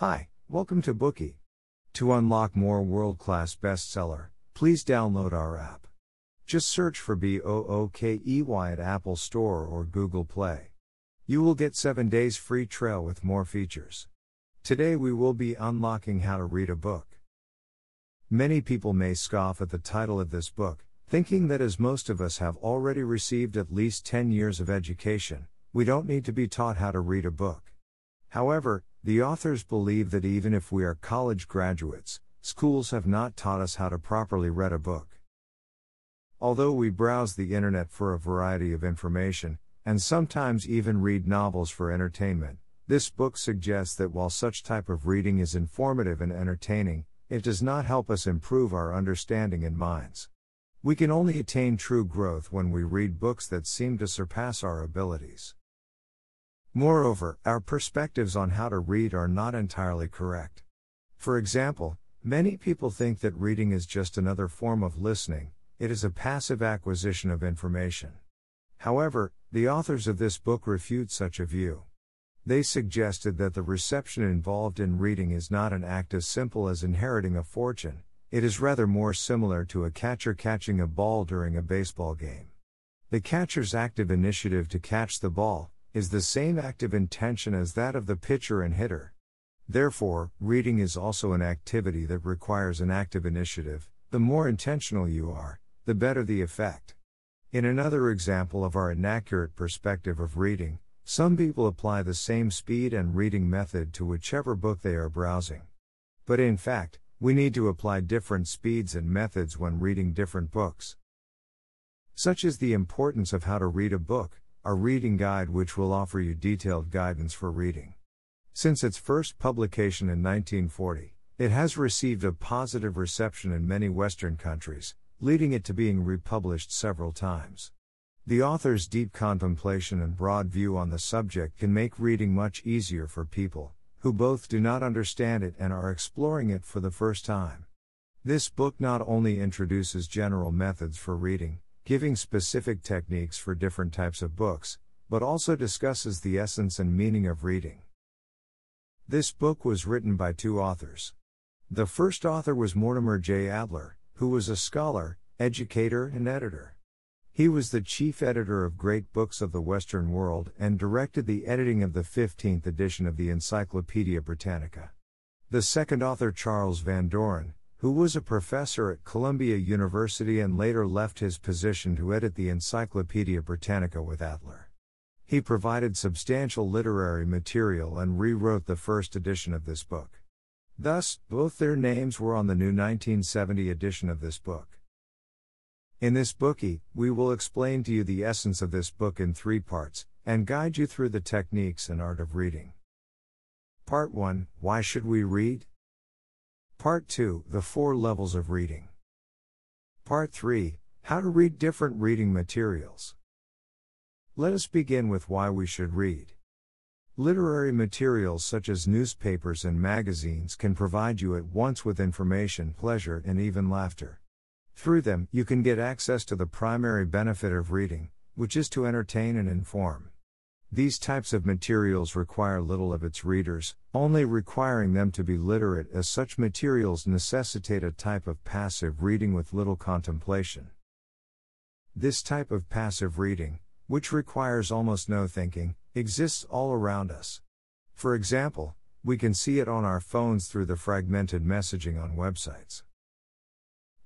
Hi, welcome to Bookey. To unlock more world class bestseller, please download our app. Just search for B O O K E Y at Apple Store or Google Play. You will get 7 days free trial with more features. Today we will be unlocking how to read a book. Many people may scoff at the title of this book, thinking that as most of us have already received at least 10 years of education, we don't need to be taught how to read a book. However, the authors believe that even if we are college graduates, schools have not taught us how to properly read a book. Although we browse the internet for a variety of information, and sometimes even read novels for entertainment, this book suggests that while such type of reading is informative and entertaining, it does not help us improve our understanding and minds. We can only attain true growth when we read books that seem to surpass our abilities. Moreover, our perspectives on how to read are not entirely correct. For example, many people think that reading is just another form of listening, it is a passive acquisition of information. However, the authors of this book refute such a view. They suggested that the reception involved in reading is not an act as simple as inheriting a fortune, it is rather more similar to a catcher catching a ball during a baseball game. The catcher's active initiative to catch the ball, is the same active intention as that of the pitcher and hitter. Therefore, reading is also an activity that requires an active initiative. The more intentional you are, the better the effect. In another example of our inaccurate perspective of reading, some people apply the same speed and reading method to whichever book they are browsing. But in fact, we need to apply different speeds and methods when reading different books. Such is the importance of how to read a book, a reading guide which will offer you detailed guidance for reading. Since its first publication in 1940, it has received a positive reception in many Western countries, leading it to being republished several times. The author's deep contemplation and broad view on the subject can make reading much easier for people who both do not understand it and are exploring it for the first time. This book not only introduces general methods for reading, giving specific techniques for different types of books, but also discusses the essence and meaning of reading. This book was written by two authors. The first author was Mortimer J. Adler, who was a scholar, educator, and editor. He was the chief editor of Great Books of the Western World and directed the editing of the 15th edition of the Encyclopaedia Britannica. The second author, Charles Van Doren, who was a professor at Columbia University and later left his position to edit the Encyclopaedia Britannica with Adler. He provided substantial literary material and rewrote the first edition of this book. Thus, both their names were on the new 1970 edition of this book. In this bookey, we will explain to you the essence of this book in three parts, and guide you through the techniques and art of reading. Part 1 Why should we read? Part 2 The Four Levels of Reading. Part 3 How to read different reading materials. Let us begin with why we should read. Literary materials such as newspapers and magazines can provide you at once with information, pleasure, and even laughter. Through them, you can get access to the primary benefit of reading, which is to entertain and inform. These types of materials require little of its readers, only requiring them to be literate, as such materials necessitate a type of passive reading with little contemplation. This type of passive reading, which requires almost no thinking, exists all around us. For example, we can see it on our phones through the fragmented messaging on websites.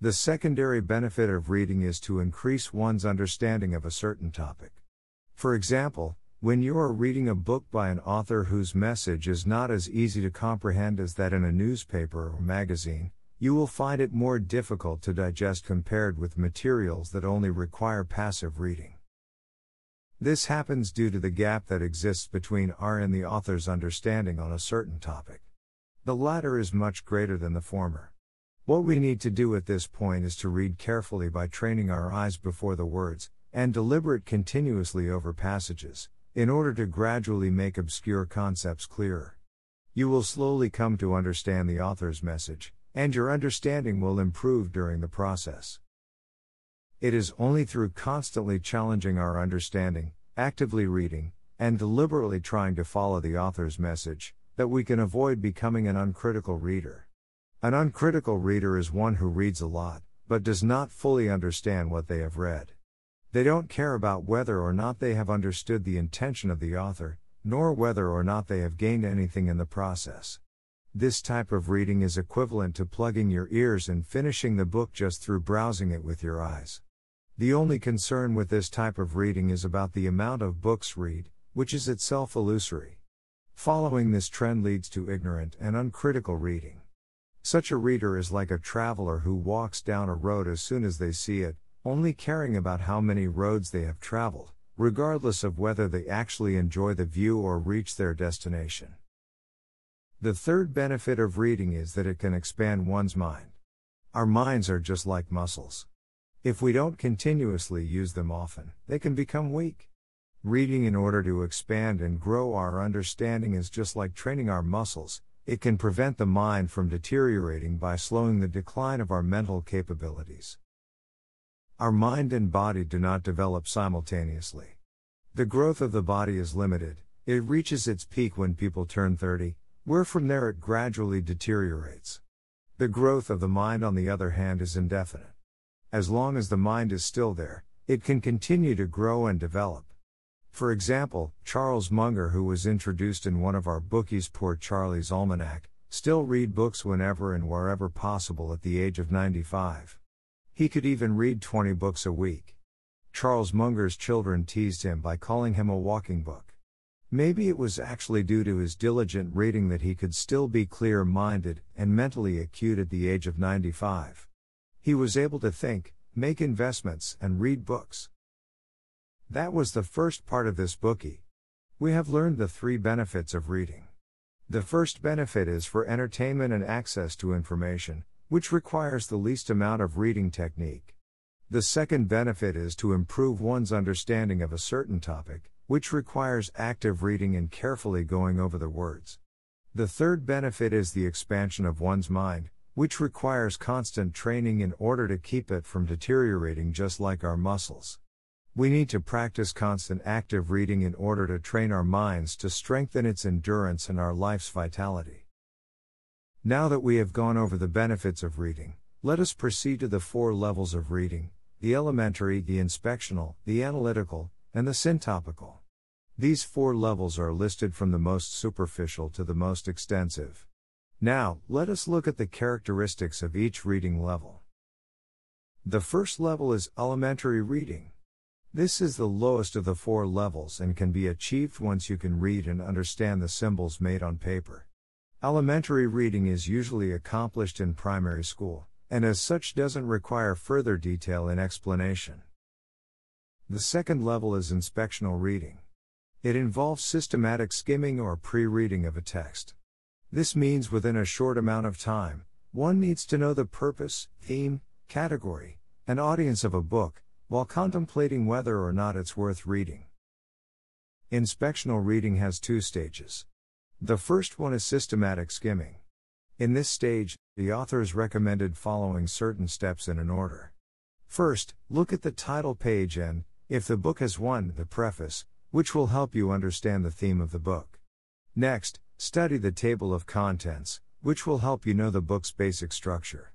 The secondary benefit of reading is to increase one's understanding of a certain topic. For example, when you are reading a book by an author whose message is not as easy to comprehend as that in a newspaper or magazine, you will find it more difficult to digest compared with materials that only require passive reading. This happens due to the gap that exists between our and the author's understanding on a certain topic. The latter is much greater than the former. What we need to do at this point is to read carefully by training our eyes before the words, and deliberate continuously over passages, in order to gradually make obscure concepts clearer. You will slowly come to understand the author's message, and your understanding will improve during the process. It is only through constantly challenging our understanding, actively reading, and deliberately trying to follow the author's message, that we can avoid becoming an uncritical reader. An uncritical reader is one who reads a lot, but does not fully understand what they have read. They don't care about whether or not they have understood the intention of the author, nor whether or not they have gained anything in the process. This type of reading is equivalent to plugging your ears and finishing the book just through browsing it with your eyes. The only concern with this type of reading is about the amount of books read, which is itself illusory. Following this trend leads to ignorant and uncritical reading. Such a reader is like a traveler who walks down a road as soon as they see it, only caring about how many roads they have traveled, regardless of whether they actually enjoy the view or reach their destination. The third benefit of reading is that it can expand one's mind. Our minds are just like muscles. If we don't continuously use them often, they can become weak. Reading in order to expand and grow our understanding is just like training our muscles, it can prevent the mind from deteriorating by slowing the decline of our mental capabilities. Our mind and body do not develop simultaneously. The growth of the body is limited, it reaches its peak when people turn 30, where from there it gradually deteriorates. The growth of the mind, on the other hand, is indefinite. As long as the mind is still there, it can continue to grow and develop. For example, Charles Munger, who was introduced in one of our bookeys, Poor Charlie's Almanack, still read books whenever and wherever possible at the age of 95. He could even read 20 books a week. Charles Munger's children teased him by calling him a walking book. Maybe it was actually due to his diligent reading that he could still be clear minded and mentally acute at the age of 95. He was able to think, make investments, and read books. That was the first part of this bookey. We have learned the three benefits of reading. The first benefit is for entertainment and access to information, which requires the least amount of reading technique. The second benefit is to improve one's understanding of a certain topic, which requires active reading and carefully going over the words. The third benefit is the expansion of one's mind, which requires constant training in order to keep it from deteriorating just like our muscles. We need to practice constant active reading in order to train our minds to strengthen its endurance and our life's vitality. Now that we have gone over the benefits of reading, let us proceed to the four levels of reading the elementary, the inspectional, the analytical, and the syntopical. These four levels are listed from the most superficial to the most extensive. Now, let us look at the characteristics of each reading level. The first level is elementary reading. This is the lowest of the four levels and can be achieved once you can read and understand the symbols made on paper. Elementary reading is usually accomplished in primary school, and as such doesn't require further detail in explanation. The second level is inspectional reading. It involves systematic skimming or pre reading of a text. This means within a short amount of time, one needs to know the purpose, theme, category, and audience of a book, while contemplating whether or not it's worth reading. Inspectional reading has two stages. The first one is systematic skimming. In this stage, the author is recommended following certain steps in an order. First, look at the title page and, if the book has one, the preface, which will help you understand the theme of the book. Next, Study the table of contents, which will help you know the book's basic structure.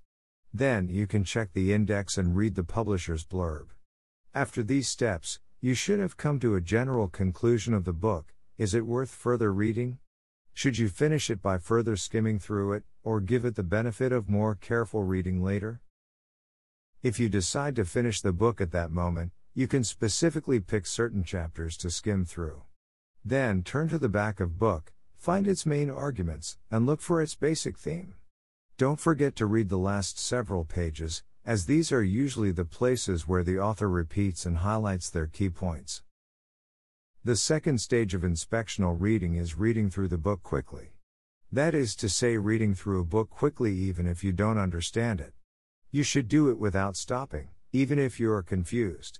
Then you can check the index and read the publisher's blurb. After these steps, you should have come to a general conclusion of the book is it worth further reading? Should you finish it by further skimming through it, or give it the benefit of more careful reading later? If you decide to finish the book at that moment, you can specifically pick certain chapters to skim through. Then turn to the back of book, Find its main arguments, and look for its basic theme. Don't forget to read the last several pages, as these are usually the places where the author repeats and highlights their key points. The second stage of inspectional reading is reading through the book quickly. That is to say, reading through a book quickly even if you don't understand it. You should do it without stopping, even if you are confused.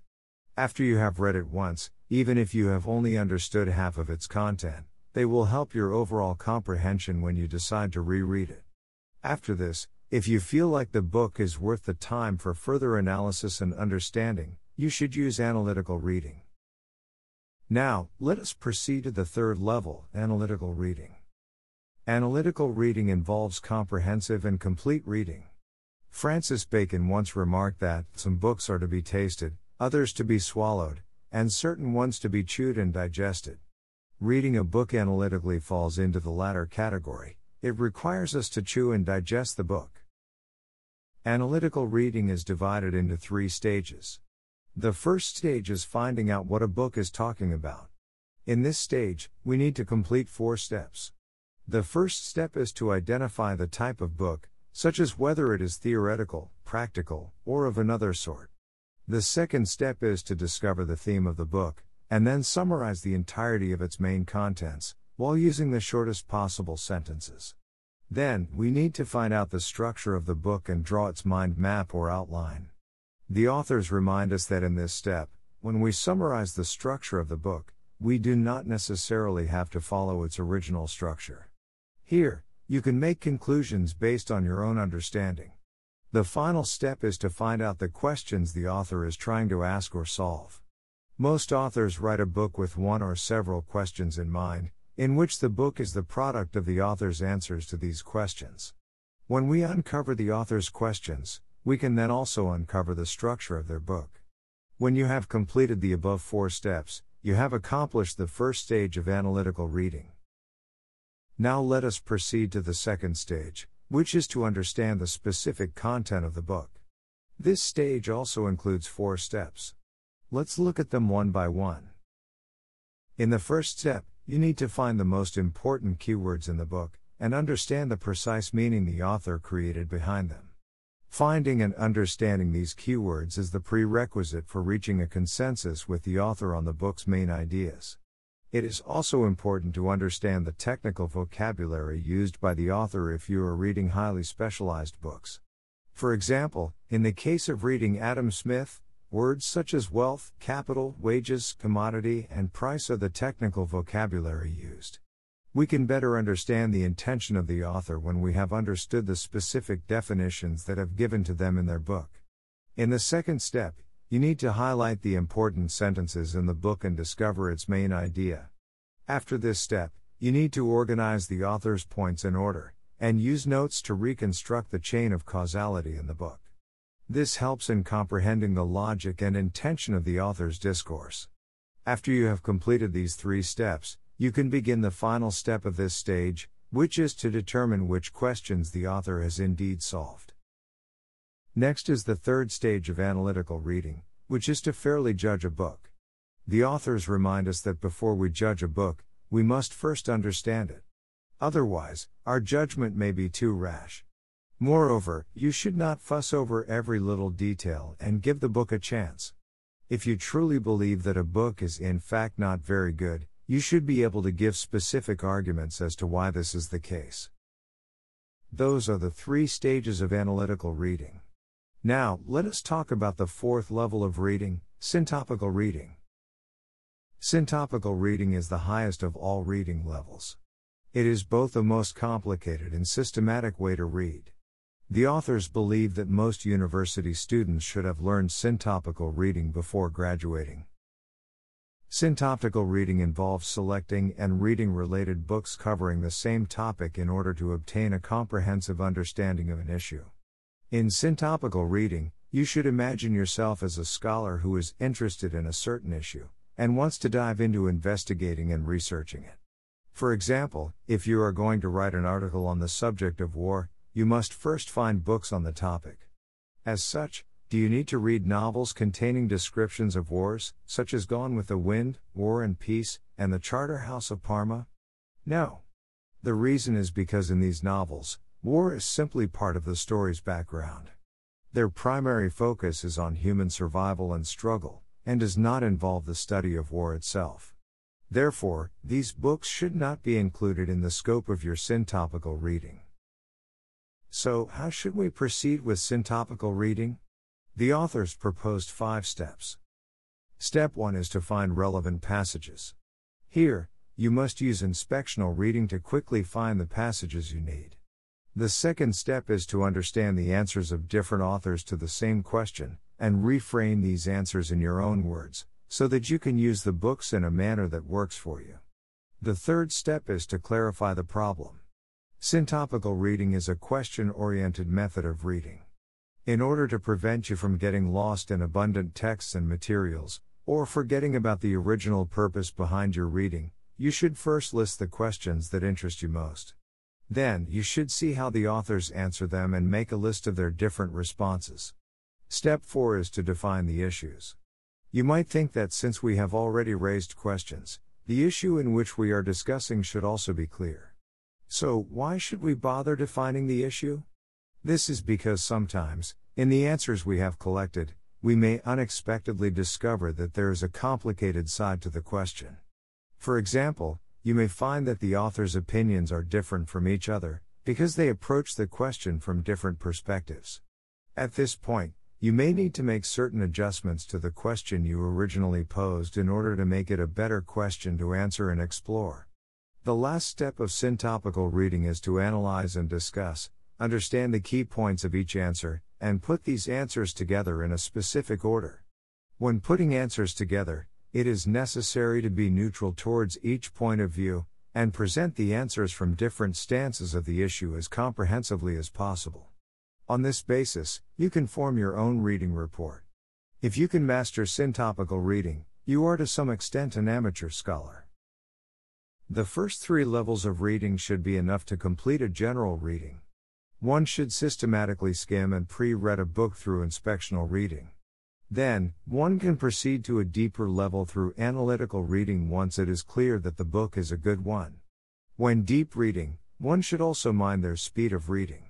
After you have read it once, even if you have only understood half of its content, they will help your overall comprehension when you decide to reread it. After this, if you feel like the book is worth the time for further analysis and understanding, you should use analytical reading. Now, let us proceed to the third level analytical reading. Analytical reading involves comprehensive and complete reading. Francis Bacon once remarked that some books are to be tasted, others to be swallowed, and certain ones to be chewed and digested. Reading a book analytically falls into the latter category, it requires us to chew and digest the book. Analytical reading is divided into three stages. The first stage is finding out what a book is talking about. In this stage, we need to complete four steps. The first step is to identify the type of book, such as whether it is theoretical, practical, or of another sort. The second step is to discover the theme of the book, and then summarize the entirety of its main contents, while using the shortest possible sentences. Then, we need to find out the structure of the book and draw its mind map or outline. The authors remind us that in this step, when we summarize the structure of the book, we do not necessarily have to follow its original structure. Here, you can make conclusions based on your own understanding. The final step is to find out the questions the author is trying to ask or solve. Most authors write a book with one or several questions in mind, in which the book is the product of the author's answers to these questions. When we uncover the author's questions, we can then also uncover the structure of their book. When you have completed the above four steps, you have accomplished the first stage of analytical reading. Now let us proceed to the second stage, which is to understand the specific content of the book. This stage also includes four steps. Let's look at them one by one. In the first step, you need to find the most important keywords in the book and understand the precise meaning the author created behind them. Finding and understanding these keywords is the prerequisite for reaching a consensus with the author on the book's main ideas. It is also important to understand the technical vocabulary used by the author if you are reading highly specialized books. For example, in the case of reading Adam Smith, words such as wealth, capital, wages, commodity, and price are the technical vocabulary used. We can better understand the intention of the author when we have understood the specific definitions that have given to them in their book. In the second step, you need to highlight the important sentences in the book and discover its main idea. After this step, you need to organize the author's points in order, and use notes to reconstruct the chain of causality in the book. This helps in comprehending the logic and intention of the author's discourse. After you have completed these three steps, you can begin the final step of this stage, which is to determine which questions the author has indeed solved. Next is the third stage of analytical reading, which is to fairly judge a book. The authors remind us that before we judge a book, we must first understand it. Otherwise, our judgment may be too rash. Moreover, you should not fuss over every little detail and give the book a chance. If you truly believe that a book is in fact not very good, you should be able to give specific arguments as to why this is the case. Those are the three stages of analytical reading. Now, let us talk about the fourth level of reading, syntopical reading. Syntopical reading is the highest of all reading levels. It is both the most complicated and systematic way to read. The authors believe that most university students should have learned syntopical reading before graduating. Syntopical reading involves selecting and reading related books covering the same topic in order to obtain a comprehensive understanding of an issue. In syntopical reading, you should imagine yourself as a scholar who is interested in a certain issue and wants to dive into investigating and researching it. For example, if you are going to write an article on the subject of war, you must first find books on the topic. As such, do you need to read novels containing descriptions of wars, such as Gone with the Wind, War and Peace, and The Charterhouse of Parma? No. The reason is because in these novels, war is simply part of the story's background. Their primary focus is on human survival and struggle, and does not involve the study of war itself. Therefore, these books should not be included in the scope of your syntopical reading. So, how should we proceed with syntopical reading? The authors proposed five steps. Step 1 is to find relevant passages. Here, you must use inspectional reading to quickly find the passages you need. The second step is to understand the answers of different authors to the same question, and reframe these answers in your own words, so that you can use the books in a manner that works for you. The third step is to clarify the problem. Syntopical reading is a question oriented method of reading. In order to prevent you from getting lost in abundant texts and materials, or forgetting about the original purpose behind your reading, you should first list the questions that interest you most. Then, you should see how the authors answer them and make a list of their different responses. Step 4 is to define the issues. You might think that since we have already raised questions, the issue in which we are discussing should also be clear. So, why should we bother defining the issue? This is because sometimes, in the answers we have collected, we may unexpectedly discover that there is a complicated side to the question. For example, you may find that the author's opinions are different from each other, because they approach the question from different perspectives. At this point, you may need to make certain adjustments to the question you originally posed in order to make it a better question to answer and explore. The last step of syntopical reading is to analyze and discuss, understand the key points of each answer, and put these answers together in a specific order. When putting answers together, it is necessary to be neutral towards each point of view, and present the answers from different stances of the issue as comprehensively as possible. On this basis, you can form your own reading report. If you can master syntopical reading, you are to some extent an amateur scholar. The first three levels of reading should be enough to complete a general reading. One should systematically skim and pre read a book through inspectional reading. Then, one can proceed to a deeper level through analytical reading once it is clear that the book is a good one. When deep reading, one should also mind their speed of reading.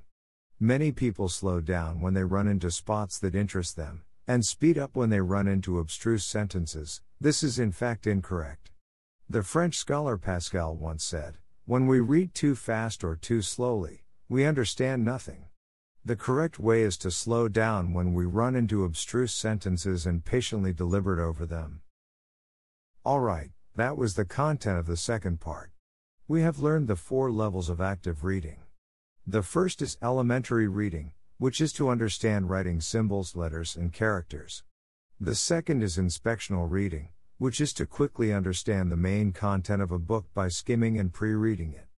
Many people slow down when they run into spots that interest them, and speed up when they run into abstruse sentences. This is in fact incorrect. The French scholar Pascal once said, When we read too fast or too slowly, we understand nothing. The correct way is to slow down when we run into abstruse sentences and patiently deliberate over them. Alright, that was the content of the second part. We have learned the four levels of active reading. The first is elementary reading, which is to understand writing symbols, letters, and characters. The second is inspectional reading, which is to quickly understand the main content of a book by skimming and pre reading it.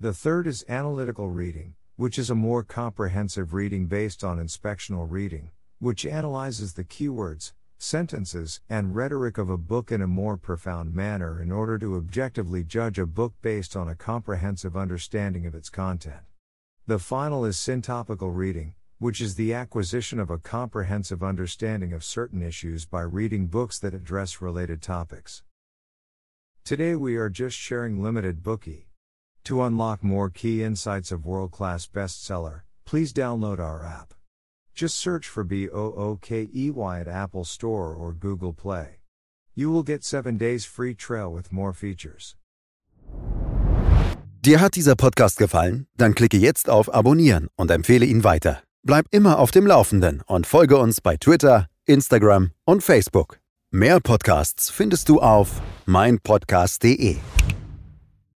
The third is analytical reading, which is a more comprehensive reading based on inspectional reading, which analyzes the keywords, sentences, and rhetoric of a book in a more profound manner in order to objectively judge a book based on a comprehensive understanding of its content. The final is syntopical reading, which is the acquisition of a comprehensive understanding of certain issues by reading books that address related topics. Today we are just sharing limited Bookey. To unlock more key insights of world class bestseller, please download our app. Just search for B O O K E Y at Apple Store or Google Play. You will get 7 days free trial with more features. Dir hat dieser Podcast gefallen? Dann klicke jetzt auf Abonnieren und empfehle ihn weiter. Bleib immer auf dem Laufenden und folge uns bei Twitter, Instagram und Facebook. Mehr Podcasts findest du auf meinpodcast.de.